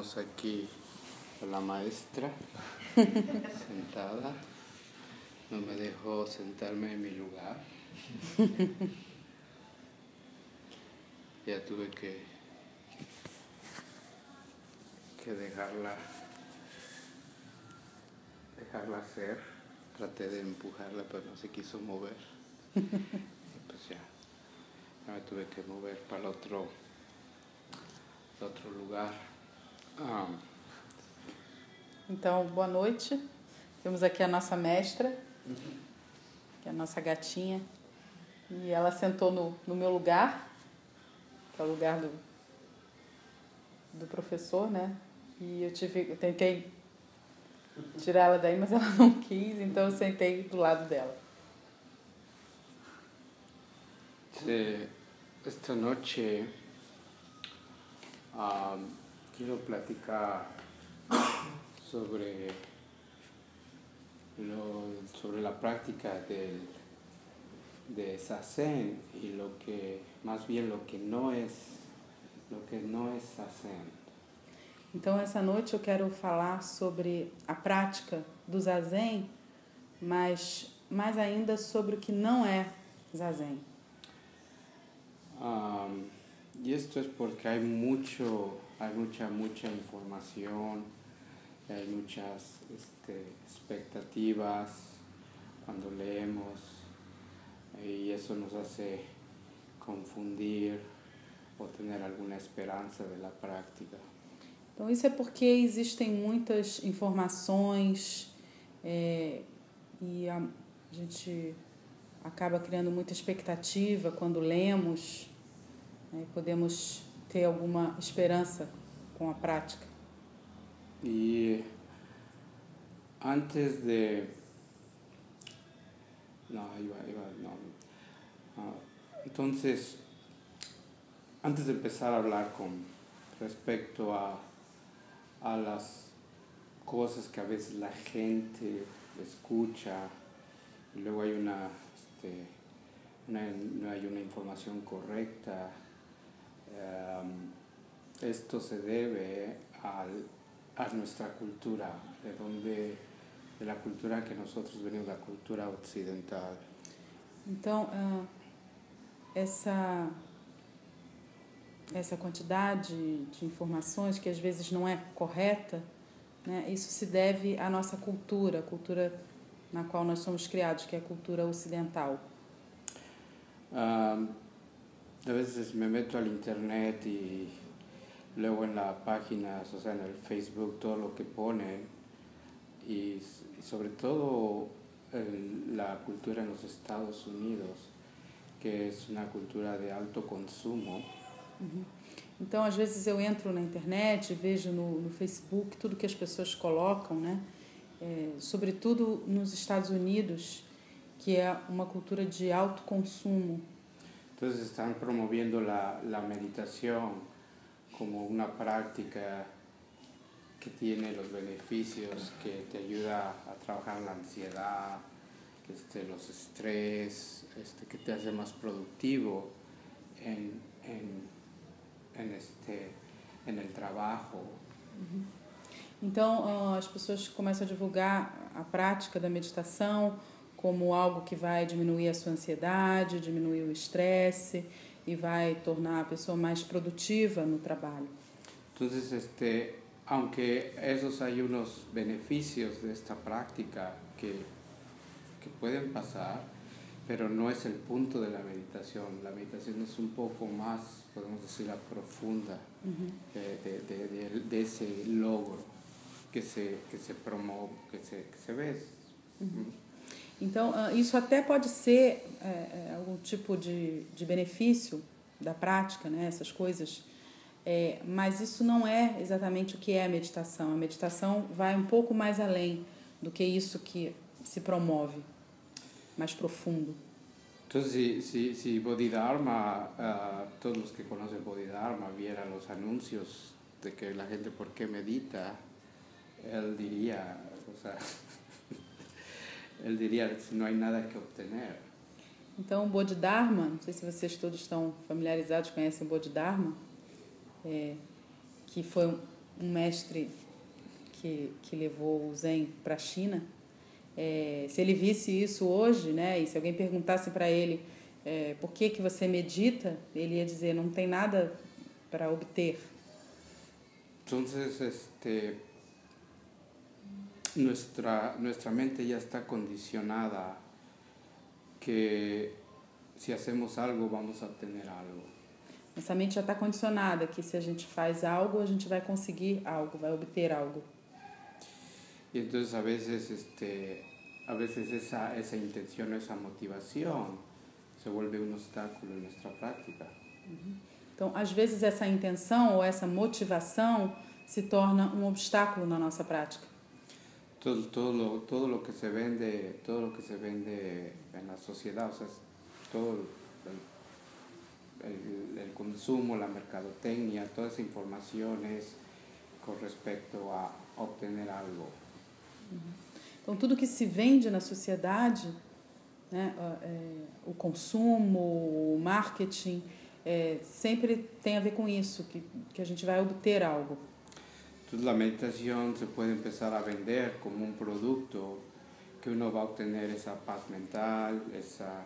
Tenemos aquí a la maestra sentada. No me dejó sentarme en mi lugar. Ya tuve que, que dejarla, dejarla hacer. Traté de empujarla, pero no se quiso mover. Pues ya, ya me tuve que mover para el otro, el outro lugar. Ah, Então, boa noite. Temos aqui a nossa mestra, que é a nossa gatinha. E ela sentou no, no meu lugar, que é o lugar do, do professor, né? E eu tive, eu tentei tirar ela daí, mas ela não quis, então eu sentei do lado dela. Esta noche ah, quiero platicar sobre, lo, sobre la práctica del, de Sazen y lo que, más bien lo que no es, lo que no es Sazen. Então, essa noite eu quero falar sobre a prática do zazen, mas mais ainda sobre o que não é zazen. Am, y esto es porque hay mucho, hay mucha, mucha información, hay muchas este, expectativas cuando leemos y eso nos hace confundir o tener alguna esperanza de la práctica. Então, isso é porque existem muitas informações é, e a, a gente acaba criando muita expectativa quando lemos né, podemos ter alguma esperança com a prática. Y antes de... No, iba, iba, no. Ah, entonces, antes de empezar a hablar con respecto a, a las cosas que a veces la gente escucha y luego hay una, este, una- no hay una información correcta, em, esto se debe al, a nuestra cultura, de donde, de la cultura que nosotros venimos, la cultura occidental. Então, ah, essa, essa quantidade de informações que às vezes não é correta, né, isso se deve à nossa cultura, a cultura na qual nós somos criados, que é a cultura ocidental. Am, a veces me meto al internet y luego en la página, o sea, en el Facebook, todo lo que ponen y, sobre todo el- la cultura en los Estados Unidos, que es una cultura de alto consumo. Então, às vezes eu entro na internet, vejo no, no Facebook tudo que as pessoas colocam, né? É, sobretudo nos Estados Unidos, que é uma cultura de alto consumo. Entonces están promoviendo la, la meditación como una práctica que tiene los beneficios, que te ayuda a trabajar la ansiedad, este, los estrés, este, que te hace más productivo en, en, en, este, en el trabajo. Então, ah, as pessoas começam a divulgar a prática da meditação como algo que vai diminuir a sua ansiedade, diminuir o estresse e vai tornar a pessoa mais produtiva no trabalho. Entonces, este, aunque esos hay unos beneficios de esta práctica que, que pueden pasar, pero no es el punto de la meditación. La meditación es un poco más, podemos decir, la profunda de, de- de- de- de ese logro que se, que se promueve, que se, que se ve. Então, ah, isso até pode ser é, é, algum tipo de, de benefício da prática, né, essas coisas, é, mas isso não é exatamente o que é a meditação. A meditação vai um pouco mais além do que isso que se promove, mais profundo. Entonces, si, si, si Bodhidharma, ah, todos los que conocen Bodhidharma vieran los anuncios de que la gente por qué medita, él diría, o sea, él diría, si no hay nada que obtener. Então, o Bodhidharma, não sei se vocês todos estão familiarizados, conhecem o Bodhidharma, é, que foi um- mestre que, que levou o Zen para a China, é, se ele visse isso hoje, né, e se alguém perguntasse para ele é, por que, que você medita, ele ia dizer: não tem nada para obter. Entonces, este, nuestra, nuestra mente ya está condicionada que si hacemos algo vamos a obtener algo. Nossa mente já está condicionada que se a gente faz algo, a gente vai conseguir algo, vai obter algo. Y entonces a veces, este, a veces esa, esa intención, esa motivación se vuelve un obstáculo en nuestra práctica. Então, às vezes, essa intenção ou essa motivação se torna um obstáculo na nossa prática. Todo, todo, lo, todo lo que se vende, todo lo que se vende en la sociedad, o sea, es todo el, el- el consumo, la mercadotecnia, toda esa información es con respecto a obtener algo. Então, tudo que se vende na sociedade, né, ó, é, o consumo, o marketing, é, sempre tem a ver com isso, que, que a gente vai obter algo. Entonces la meditación se puede empezar a vender como un producto que uno va a obtener esa paz mental, esa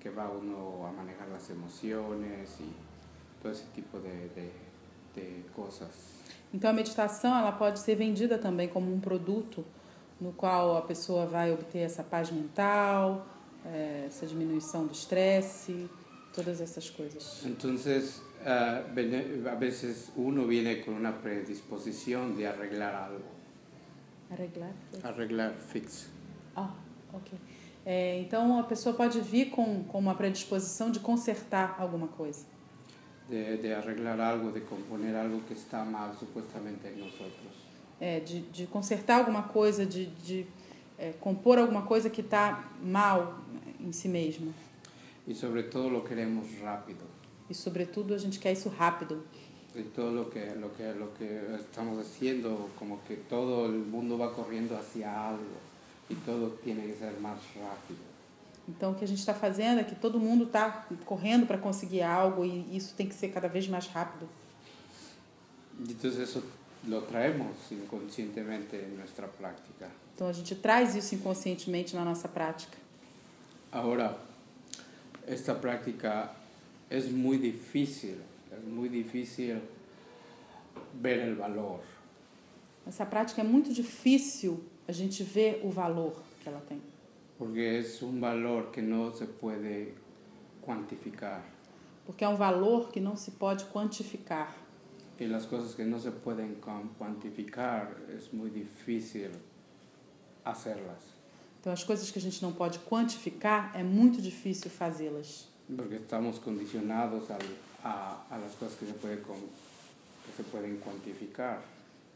que va uno a manejar las emociones y todo ese tipo de, de, de cosas. Então, a meditação ela pode ser vendida também como um produto no qual a pessoa vai obter essa paz mental, é, essa diminuição do estresse, todas essas coisas. Entonces, vene- a veces uno viene con una predisposición de arreglar algo, Arreglar? arreglar fix. Ah, ok. É, então, a pessoa pode vir com, com uma predisposição de consertar alguma coisa. De, de arreglar algo, de componer algo que está mal supuestamente en nosotros. É, de, de consertar alguma coisa, de, de é, compor alguma coisa que está mal em si mesmo. Y sobre todo lo queremos rápido. E, sobretudo, a gente quer isso rápido. Y todo lo que, lo, que, lo que estamos haciendo, como que todo el mundo va corriendo hacia algo y todo tiene que ser más rápido. Então, o que a gente está fazendo é que todo mundo está correndo para conseguir algo e isso tem que ser cada vez mais rápido. Y entonces eso lo traemos inconscientemente en nuestra práctica. Então, a gente traz isso inconscientemente na nossa prática. Ahora, esta práctica es muy difícil, es muy difícil ver el valor, Essa prática é muito difícil a gente ver o valor que ela tem. porque es un valor que no se puede cuantificar. Porque é um valor que não se pode quantificar. Y las cosas que no se pueden cuan- cuantificar es muy difícil hacerlas, Então, as coisas que a gente não pode quantificar é muito difícil fazê-las. Porque estamos condicionados al- a, a las cosas que se, puede con- que se pueden cuantificar.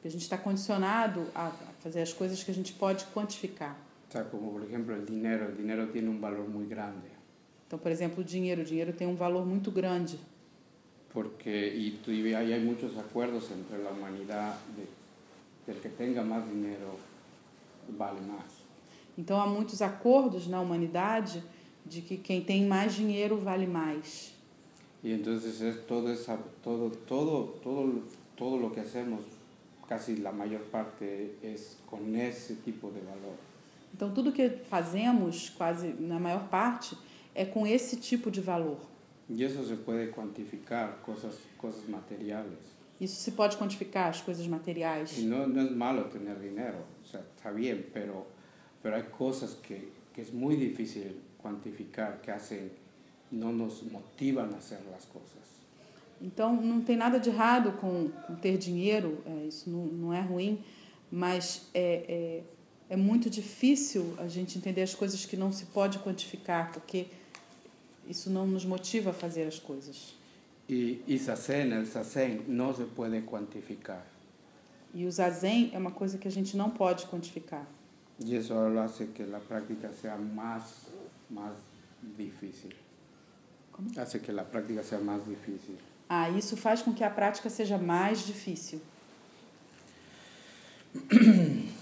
A gente está condicionado a a fazer as coisas que a gente pode quantificar. O sea, como por ejemplo el dinero, el dinero tiene un valor muy grande, Então, por exemplo, o dinheiro. O dinheiro tem um valor muito grande. porque y, tú- y ahí hay muchos acuerdos entre la humanidad de, del que tenga más dinero vale más. Então, há muitos acordos na humanidade de que quem tem mais dinheiro vale mais. Y entonces es todo, esa, todo, todo, todo, todo lo que hacemos, casi la mayor parte es con ese tipo de valor. Então, tudo que fazemos, quase na maior parte, é com esse tipo de valor. Y eso se puede cuantificar, cosas, cosas materiales. Isso se pode quantificar, as coisas materiais. Y no, no es malo tener dinero, o sea, está pero, pero hay cosas que, que es muy difícil cuantificar, que hacen, no nos motivan a hacer las cosas. Então, não tem nada de errado com, com ter dinheiro, é, isso não, não é ruim, mas é, é, é muito difícil a gente entender as coisas que não se pode quantificar, porque isso não nos motiva a fazer as coisas. Y, y Sazen, el Sazen no se puede cuantificar. E o zazen é uma coisa que a gente não pode quantificar. Eso lo hace que la práctica sea más, más difícil. ¿Cómo? Hace que la práctica sea más difícil. Ah, isso faz com que a prática seja mais difícil.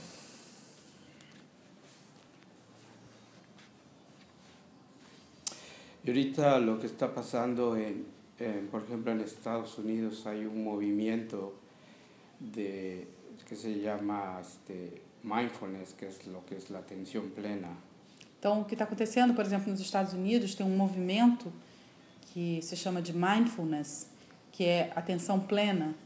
Y ahorita lo que está pasando en, en, por ejemplo, en Estados Unidos hay un movimiento de que se llama este, mindfulness, que es lo que es la atención plena. Então, o que está acontecendo, por exemplo, nos Estados Unidos, tem um movimento que se chama de mindfulness, que é atenção plena.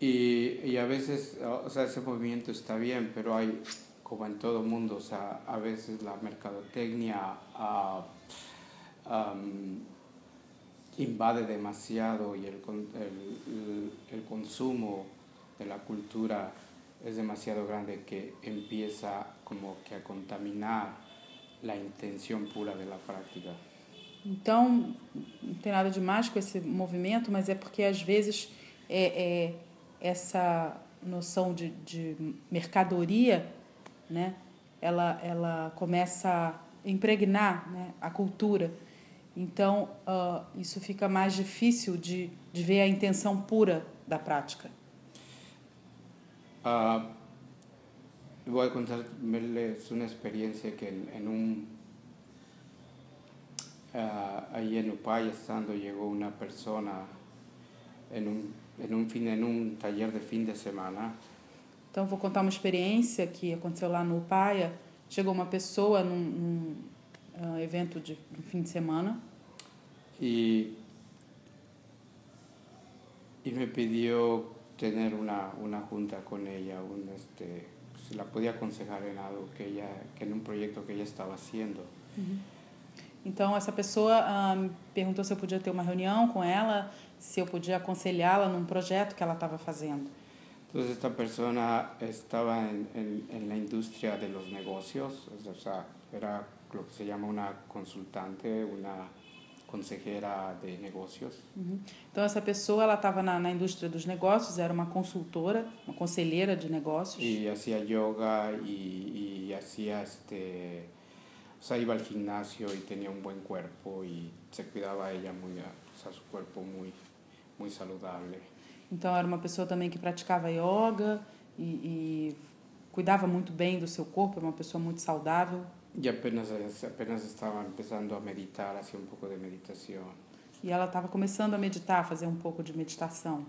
Y, y a veces, o sea, ese movimiento está bien, pero hay, como en todo mundo, o sea, a veces la mercadotecnia ah, am, invade demasiado el- el consumo de la cultura es demasiado grande que empieza como que a contaminar la intención pura de la práctica. Então, não tem nada demais com esse movimento, mas é porque às vezes é, é essa noção de, de mercadoria, né, ela, ela começa a impregnar né, a cultura. Então, ah, isso fica mais difícil de, de ver a intenção pura da prática. Ah, voy a contarles una experiencia que en, en un ah, ahí en Upay estando llegó una persona en un, en un fin en un taller de fin de semana Então, vou contar uma experiência que aconteceu lá no Paia. Chegou uma pessoa num, num ah, evento de um fim de semana y, y me pidió tener una, una junta con ella, un, este, si la podía aconsejar en algo que ella, que en un proyecto que ella estaba haciendo. Então, essa pessoa ah, me perguntou se eu podia ter uma reunião com ela, se eu podia aconselhá-la num projeto que ela estava fazendo. Entonces esta persona estaba en, la industria de los negocios, o sea, era lo que se llama una consultante, una consejera de negocios. Uhum. Então, essa pessoa ela estava na, na indústria dos negócios, era uma consultora, uma conselheira de negócios. Y hacía yoga y, y hacía este, o iba al gimnasio y tenía un buen cuerpo y se cuidaba ella muy, o su cuerpo muy, muy saludable. Então, era uma pessoa também que praticava yoga e, e cuidava muito bem do seu corpo, era uma pessoa muito saudável. Y apenas, apenas estaba empezando a meditar, hacía un poco de meditación. E ela estava começando a meditar, a fazer um pouco de meditação.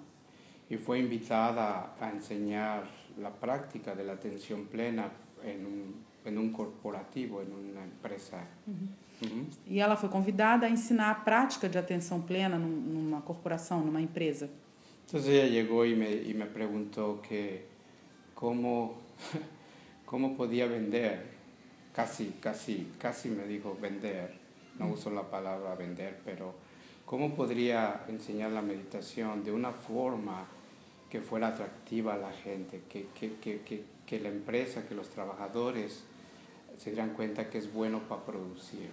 y fue invitada a enseñar la práctica de la atención plena en un, en un corporativo, en una empresa. Ujú. E ela foi convidada a ensinar a prática de atenção plena num- numa corporação, numa empresa. Entonces ella llegó y me, y me preguntó que cómo, cómo podía vender, casi, casi, casi me dijo vender, no uso la palabra vender, pero cómo podría enseñar la meditación de una forma que fuera atractiva a la gente, que, que, que, que, que la empresa, que los trabajadores se dieran cuenta que es bueno para producir.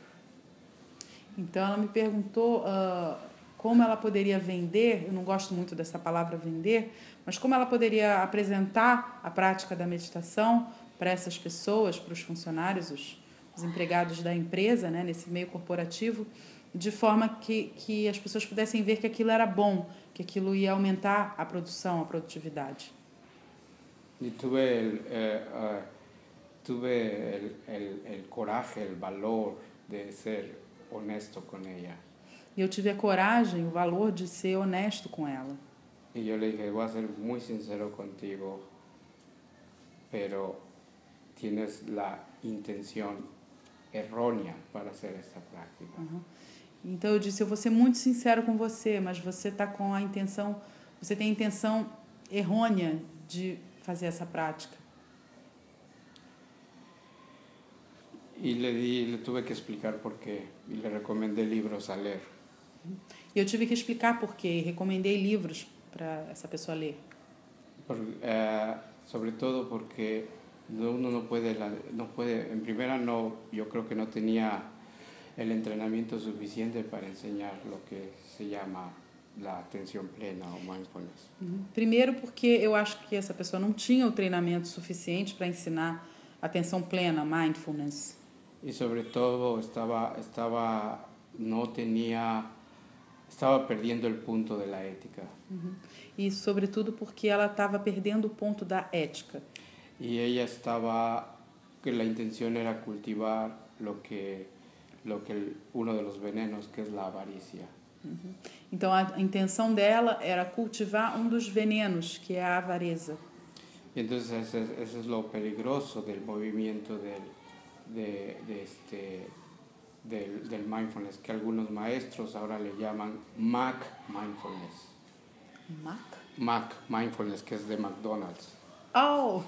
Então ela me perguntou ah, como ela poderia vender, eu não gosto muito dessa palavra vender, mas como ela poderia apresentar a prática da meditação para essas pessoas, para os funcionários, os, os empregados da empresa, né, nesse meio corporativo, de forma que, que as pessoas pudessem ver que aquilo era bom, que aquilo ia aumentar a produção, a produtividade. Y tuve el, eh, ah, tuve el, el, el coraje, el valor de ser honesto con ella. E eu tive a coragem, o valor de ser honesto com ela. Y yo le dije, voy a ser muy sincero contigo, pero tienes la intención errónea para hacer esta práctica. Uhum. Então eu disse, eu vou ser muito sincero com você, mas você está com a intenção, você tem a intenção errônea de fazer essa prática. Y le, di, le tuve que explicar por qué y le recomendé libros a leer. E eu tive que explicar por quê, e recomendei livros para essa pessoa ler. Por- eh, sobre todo porque uno no puede, no puede, en primera no, yo creo que no tenía el entrenamiento suficiente para enseñar lo que se llama la atención plena o mindfulness. Primeiro porque eu acho que essa pessoa não tinha o treinamento suficiente para ensinar atenção plena, mindfulness. Y sobre todo estaba, estaba, no tenía, estaba perdiendo el punto de la ética. Uhum. E sobretudo porque ela estava perdendo o ponto da ética. Y ella estaba, que la intención era cultivar lo que, lo que uno de los venenos, que es la avaricia. Uhum. Então a intenção dela era cultivar um dos venenos, que é a avareza. Entonces eso, es- eso es lo peligroso del movimiento del, de, de este, del, del mindfulness, que algunos maestros ahora le llaman Mac Mindfulness. Mac? Mac Mindfulness, que es de McDonald's. Oh!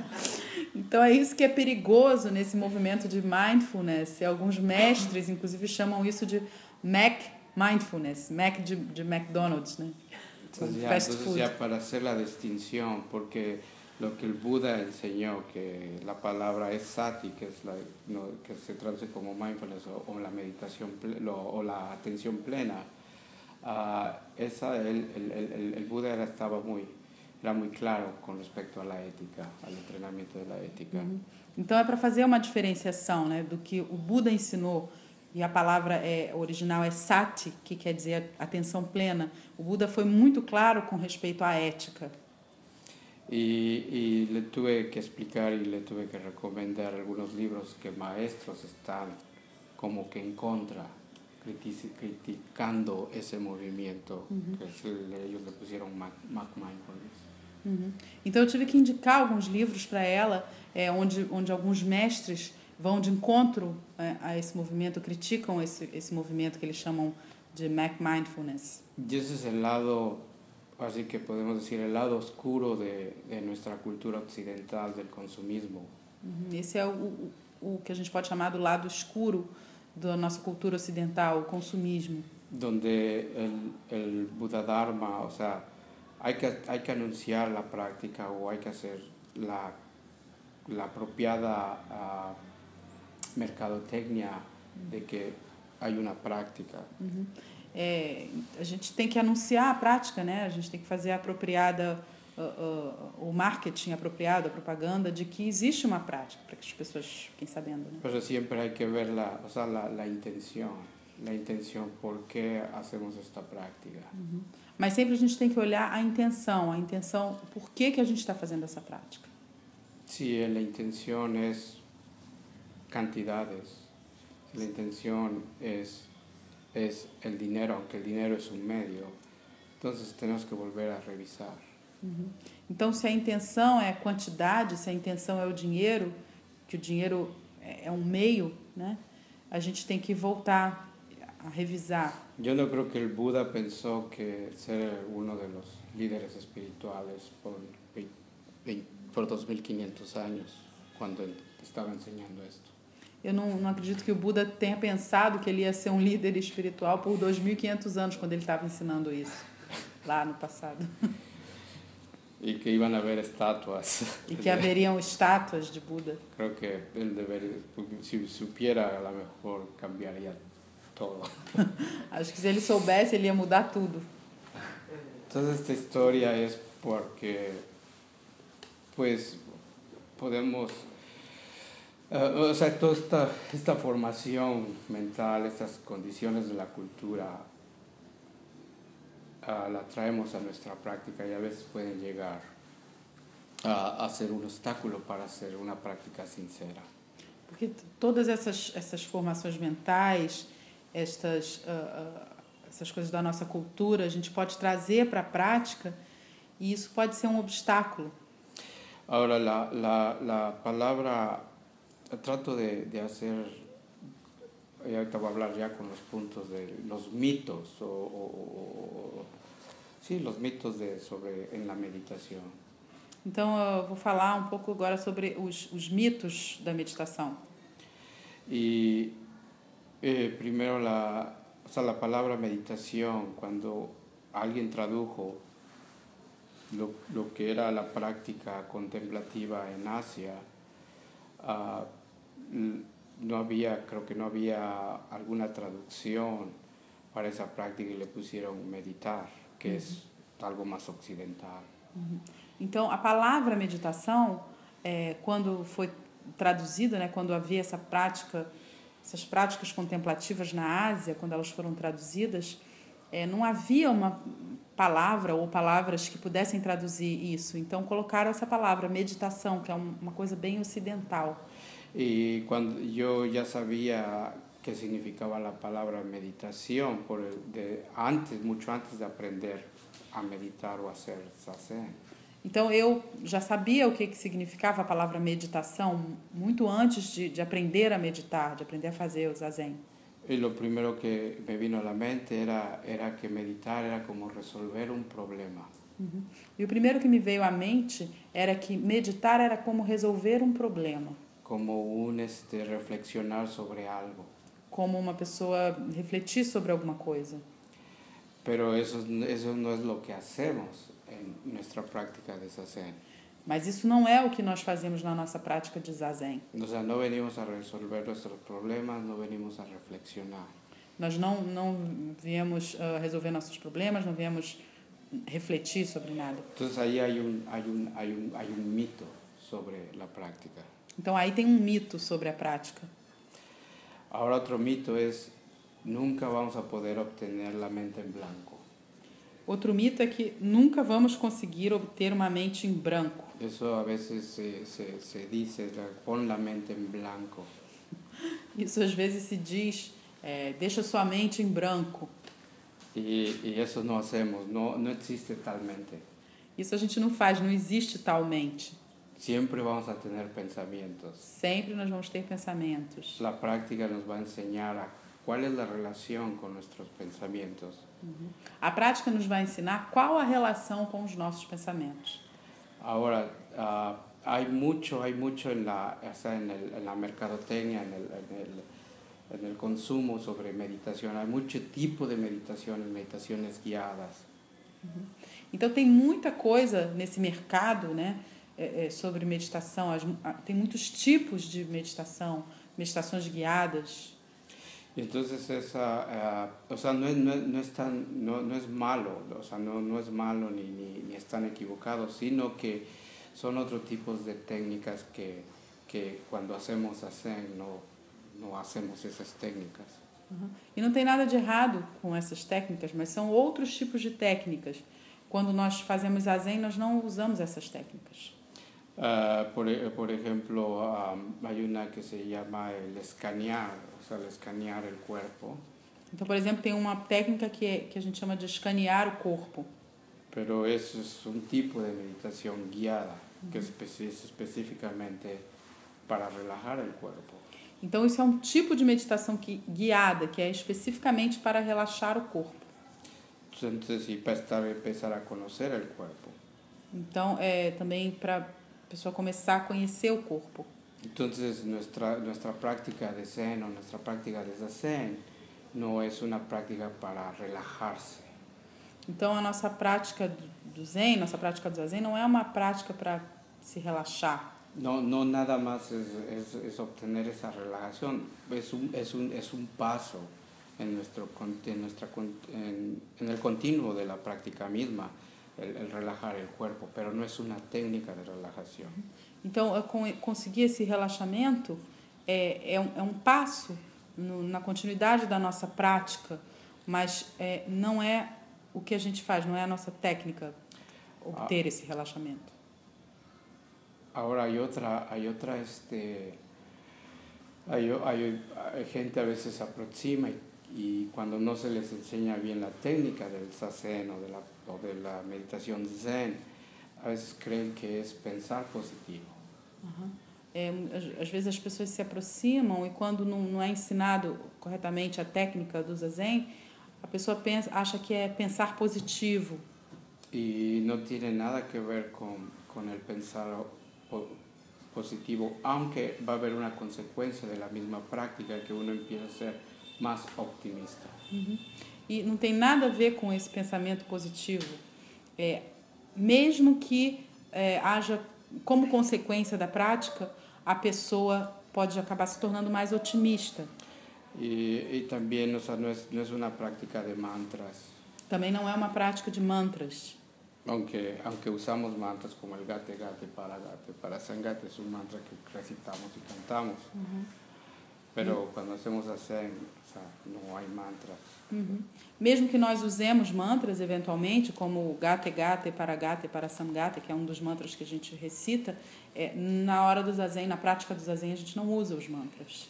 então é isso que é perigoso nesse movimento de mindfulness. E alguns mestres, inclusive, chamam isso de Mac Mindfulness, Mac de, de McDonald's, né? Entonces, ya, entonces ya para hacer la distinción, porque lo que el Buda enseñó, que la palabra es sati, que, es la, no, que se traduce como mindfulness o, o la meditación ple- lo- o la atención plena, ah, esa, el, el, el- el- Buda estaba muy, era muy claro con respecto a la ética, al entrenamiento de la ética. Uhum. Então é para fazer uma diferenciação né, do que o Buda ensinou, e a palavra é, original é sati, que quer dizer atenção plena. O Buda foi muito claro com respeito à ética. Y, y le tuve que explicar y le tuve que recomendar algunos libros que maestros están como que en contra, criticando ese movimiento, que es el- ellos le pusieron Mac, Mac Mindfulness. Uhum. Então eu tive que indicar alguns livros para ela, é, onde, onde alguns mestres vão de encontro é, a esse movimento, criticam esse, esse movimento que eles chamam de Mac Mindfulness. Y ese es el lado, así que podemos decir, el lado oscuro de, de nuestra cultura occidental del consumismo. Uhum. Esse é o, o, o que a gente pode chamar do lado escuro da nossa cultura ocidental, o consumismo. el, el Buda Dharma, o sea, hay que, hay que anunciar la práctica o hay que hacer la, la apropiada ah, mercadotecnia de que hay una práctica. Uhum. É, a gente tem que anunciar a prática, né? A gente tem que fazer a apropriada, uh, uh, o marketing apropriado, a propaganda de que existe uma prática, para que as pessoas fiquem sabendo. Né? Pero siempre hay que ver la, o sea, la, la la intención, por qué hacemos esta práctica. Mas sempre a gente tem que olhar a intenção, a intenção, por que, que a gente está fazendo essa prática. Si la intención es cantidades, si la intención es, es el dinero, aunque el dinero es un medio, entonces tenemos que volver a revisar. Então, se a intenção é quantidade, se a intenção é o dinheiro, que o dinheiro é é um meio, né? A gente tem que voltar a revisar. Yo no creo que el Buda pensó que ser uno de los líderes espirituales por, por 2500 años, cuando él estaba enseñando esto. Eu não, não acredito que o Buda tenha pensado que ele ia ser um líder espiritual por 2.500 anos, quando ele estava ensinando isso, lá no passado. Y que iban a haber estatuas. E que haveriam estátuas de Buda. Creo que él debería, si supiera, a lo mejor cambiaría todo. Acho que se ele soubesse, ele ia mudar tudo. Entonces esta historia es porque, pues, podemos, eh, o sea, toda esta, esta formación mental, estas condiciones de la cultura, ah, la traemos a nuestra práctica y a veces pueden llegar a, a ser un obstáculo para hacer una práctica sincera. Porque todas essas, essas formações mentais, estas, ah, essas coisas da nossa cultura, a gente pode trazer para a prática e isso pode ser um obstáculo. La, la palabra, trato de, de hacer, y ahorita voy a hablar ya con los puntos de los mitos, o, o- o- sí, los mitos de, sobre, en la meditación. Então, eu vou falar um pouco agora sobre os, os mitos da meditação. Y eh, primero, la, o sea, la palabra meditación, cuando alguien tradujo lo, lo que era la práctica contemplativa en Asia, ah, l- no había, creo que no había alguna traducción para esa práctica y le pusieron meditar, que es algo más occidental. Então, a palavra meditação, é, quando foi traduzida, né, quando havia essa prática, essas práticas contemplativas na Ásia, quando elas foram traduzidas, é, não havia uma palavra ou palavras que pudessem traduzir isso. Então, colocaram essa palavra, meditação, que é um- uma coisa bem ocidental. Y cuando yo ya sabía qué significaba la palabra meditación por de, antes, mucho antes de aprender a meditar o hacer zazen. Então eu já sabia o que, que significava a palavra meditação muito antes de, de aprender a meditar, de aprender a fazer o zazen. Y lo primero que me vino la mente era, era que meditar era como resolver un problema. E o primeiro que me veio à mente era que meditar era como resolver um problema, como un este, reflexionar sobre algo. como uma pessoa refletir sobre alguma coisa. Pero eso, eso no es lo que hacemos en nuestra práctica de zazen. Mas isso não é o que nós fazemos na nossa prática de zazen. O sea, no venimos a resolver nuestros problemas, no venimos a reflexionar. Nós não, não viemos ah, resolver nossos problemas, não viemos refletir sobre nada. Entonces ahí hay un, hay un, hay un, hay un mito sobre la práctica. Então aí tem um mito sobre a prática. Ahora otro mito es, nunca vamos a poder obtener la mente en blanco. Outro mito é que nunca vamos conseguir obter uma mente em branco. Eso a veces se, se, se la- pon la mente en blanco. Isso às vezes se diz, é, deixa sua mente em branco. Y, y eso no hacemos, no, no existe talmente. Isso a gente não faz, não existe talmente. Siempre vamos a tener pensamientos. Sempre nós vamos ter pensamentos. La práctica nos va a enseñar a cuál es la relación pensamientos. A prática nos vai ensinar qual a relação com os nossos pensamentos. Ahora, ah, hay mucho, hay mucho en la, o sea, en, el- en la mercadotecnia, en el, en, el, en el consumo sobre meditación. Hay mucho tipo de meditaciones, meditaciones guiadas. Então tem muita coisa nesse mercado, né, é, é, sobre meditação. Tem muitos tipos de meditação, meditações guiadas. Entonces esa, ah, o sea, no es, no, es, no es tan, no, no es malo, o sea, no, no es malo ni, ni, ni están equivocados, sino que son otros tipos de técnicas que, que cuando hacemos Zen no, no hacemos esas técnicas. E não tem nada de errado com essas técnicas, mas são outros tipos de técnicas. Quando nós fazemos a Zen, nós não usamos essas técnicas. Ah, por, por ejemplo, am, hay una que se llama el escanear, o sea, el escanear el cuerpo, Então, por exemplo, tem uma técnica que, é, que a gente chama de escanear o corpo. pero eso es un tipo de meditación guiada, que es especi- es específicamente para relajar el cuerpo. Então, isso é um tipo de meditação que, guiada, que é especificamente para relaxar o corpo. Entonces, y para empezar a conocer el cuerpo. Então, é também para pessoa começar a conhecer o corpo. Entonces, nuestra, nuestra práctica de Zen o nuestra práctica de Zazen no es una práctica para relajarse. Então, a nossa prática do- Zen, nossa prática do Zazen, não é uma prática para se relaxar. No, no nada más es, es, es obtener esa relajación, es un, es un, es un paso en, nuestro, con- en, nuestra, con- en, en el continuo de la práctica misma, el, el relajar el cuerpo, pero no es una técnica de relajación. Então, eu con- conseguir esse relaxamento é, é, um, é um passo no, na continuidade da nossa prática, mas é, não é o que a gente faz, não é a nossa técnica obter esse relaxamento. Ahora hay otra, hay otra, este, hay, hay gente a veces se aproxima y, y cuando no se les enseña bien la técnica del zazen o de la, o de la meditación zen, a veces creen que es pensar positivo. É, às, vezes as pessoas se aproximam e quando não, não é ensinado corretamente a técnica do zazen, a pessoa pensa, acha que é pensar positivo. Y no tiene nada que ver con, con el pensar po- positivo, aunque va a haber una consecuencia de la misma práctica que uno empieza a ser más optimista. E não tem nada a ver com esse pensamento positivo. É, mesmo que é, haja, como consequência da prática, a pessoa pode acabar se tornando mais otimista. Y, y también, o sea, no es, no es una práctica de mantras, Também não é uma prática de mantras. aunque, aunque usamos mantras como el gate gate para gate, para sangate es un mantra que recitamos y cantamos. Pero cuando hacemos ascen, o sea, no hay mantras. Uhum. Mesmo que nós usemos mantras eventualmente, como o Gate Gate para Gate para Samgate, que é um dos mantras que a gente recita, é, na hora do zazen, na prática do zazen, a gente não usa os mantras.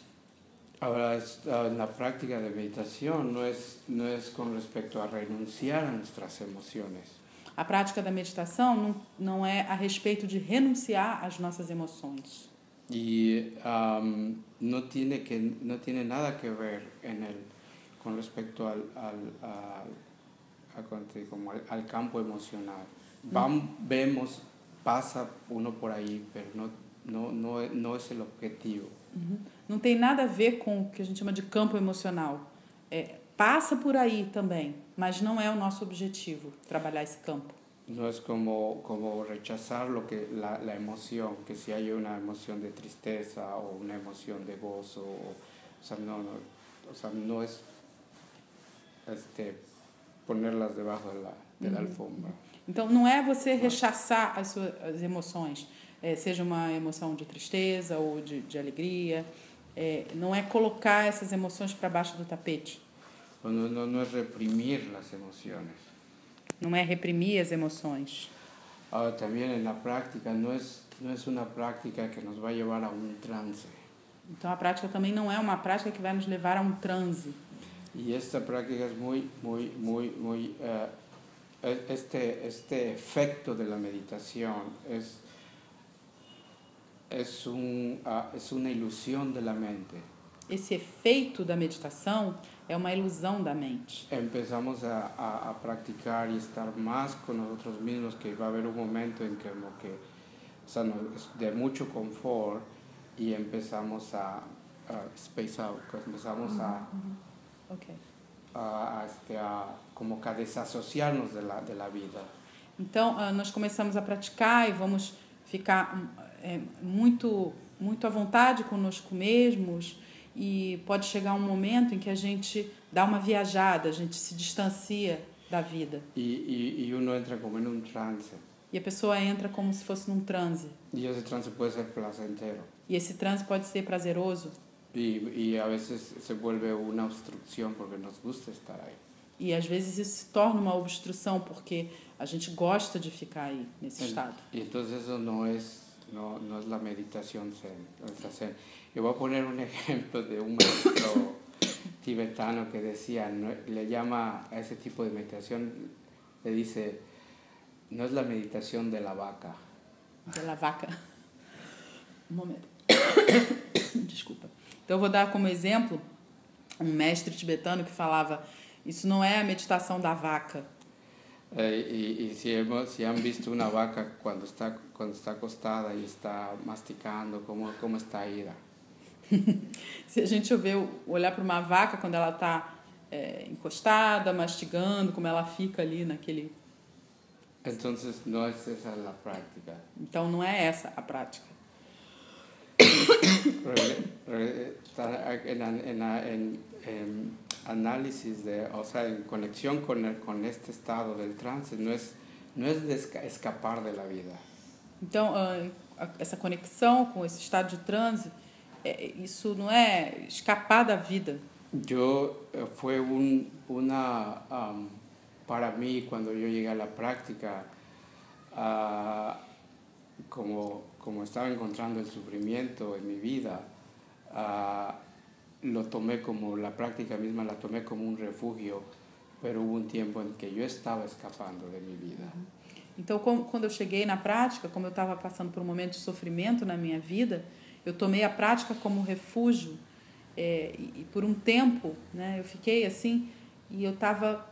Ahora, es- ah, la práctica de meditación no es, no es con respecto a renunciar a nuestras emociones, A prática da meditação não, não é a respeito de renunciar às nossas emoções. y am, no, tiene que, no tiene nada que ver en el, con respecto al, al, al- a digo, como al, al campo emocional. Vam- vemos, pasa uno por ahí, pero no, no, no, es- no es el objetivo. Uhum. Não tem nada a ver com o que a gente chama de campo emocional. É, passa por aí também, mas não é o nosso objetivo trabalhar esse campo. No es como, como rechazar lo que la, la emoción, que si hay una emoción de tristeza o una emoción de gozo, o, o sea, no, no, o sea, no es este, ponerlas debajo de la, de la Ujú. alfombra. Então, não é você rechaçar as suas as emoções, é, seja uma emoção de tristeza ou de, de alegria. É, não é colocar essas emoções para baixo do tapete. O No, no, no es reprimir las emociones. Não é reprimir as emoções. Ahora, también en la práctica no es, no es una práctica que nos va a llevar a un trance. Então, a prática também não é uma prática que vai nos levar a um transe. Y esta práctica es muy, muy, muy, muy... eh, e- este, este efecto de la meditación es, es, un, ah, es una ilusión de la mente. Esse efeito da meditação é uma ilusão da mente. Empezamos a, a, a practicar y estar más con nosotros mismos, que va a haber un momento en que, que o sea, no- es de mucho confort y empezamos a, a space out, que empezamos a, Ok. a, a, este, a como que a desasociarnos de la, de la vida. Então, ah, nós começamos a praticar e vamos ficar é, muito, muito à vontade conosco mesmos. E pode chegar um momento em que a gente dá uma viajada, a gente se distancia da vida. Y, y, y uno entra como en un trance. E a pessoa entra como se fosse num transe. Y ese trance puede ser placentero. E esse transe pode ser prazeroso Y, y a veces se vuelve una obstrucción porque nos gusta estar ahí. e às vezes isso se torna uma obstrução porque a gente gosta de ficar aí nesse estado. Entonces eso no es, no, no es la meditación zen. la zen. Yo voy a poner un ejemplo de un maestro tibetano que decía, no- le llama a ese tipo de meditación, le dice, no es la meditación de la vaca, Pela vaca. Um momento. Desculpa. Então, eu vou dar como exemplo um mestre tibetano que falava: Isso não é a meditação da vaca. Eh, y y si, hemos, si han visto una vaca cuando está, cuando está acostada y está masticando, ¿cómo, cómo está ida? Se a gente ver, olhar para uma vaca quando ela está encostada, mastigando, como ela fica ali naquele. Entonces no es esa la práctica. Então, não é essa a prática. Re- re- está en, en, en- en análisis de, o sea, en conexión con, el- con este estado del trance, no es, no es de esca- escapar de la vida. Então, ah, essa conexão com esse estado de transe, isso não é escapar da vida. Yo, eh, fue un, una, am, para mí, cuando yo llegué a la práctica, ah, como, como estaba encontrando el sufrimiento en mi vida, ah, lo tomé como, la práctica misma la tomé como un refugio, pero hubo un tiempo en que yo estaba escapando de mi vida. Então, quando eu cheguei na prática, como eu estava passando por um momento de sofrimento na minha vida, eu tomei a prática como refúgio. é, e, e por um tempo, né, eu fiquei assim e eu estava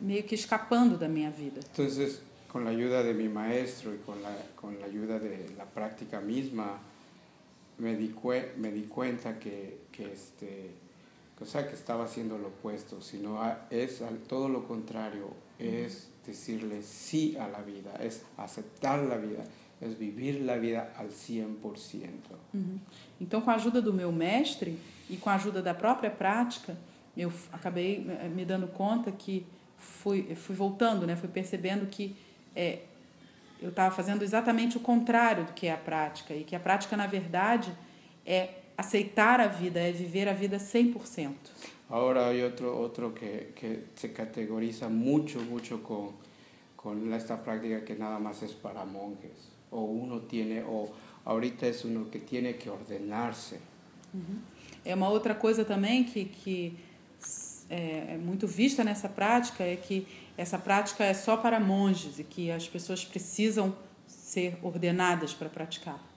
meio que escapando da minha vida. Entonces, con la ayuda de mi maestro y con la, con la ayuda de la práctica misma, me di, me di cuenta que, que, este, o sea, que estaba haciendo lo opuesto, sino a- es al- todo lo contrario, es decirle sí a la vida, es aceptar la vida, es vivir la vida al 100%. Uhum. Então, com a ajuda do meu mestre e com a ajuda da própria prática, eu acabei eh, me dando conta que fui, fui voltando, né? fui percebendo que é, eu estava fazendo exatamente o contrário do que é a prática e que a prática, na verdade, é aceitar a vida, é viver a vida 100%. Ahora hay otro, otro que, que se categoriza mucho, mucho con, con esta práctica que nada más es para monjes. O uno tiene, o ahorita es uno que tiene que ordenarse. É uma outra coisa também que, que é, é muito vista nessa prática é que essa prática é só para monges e que as pessoas precisam ser ordenadas para praticar.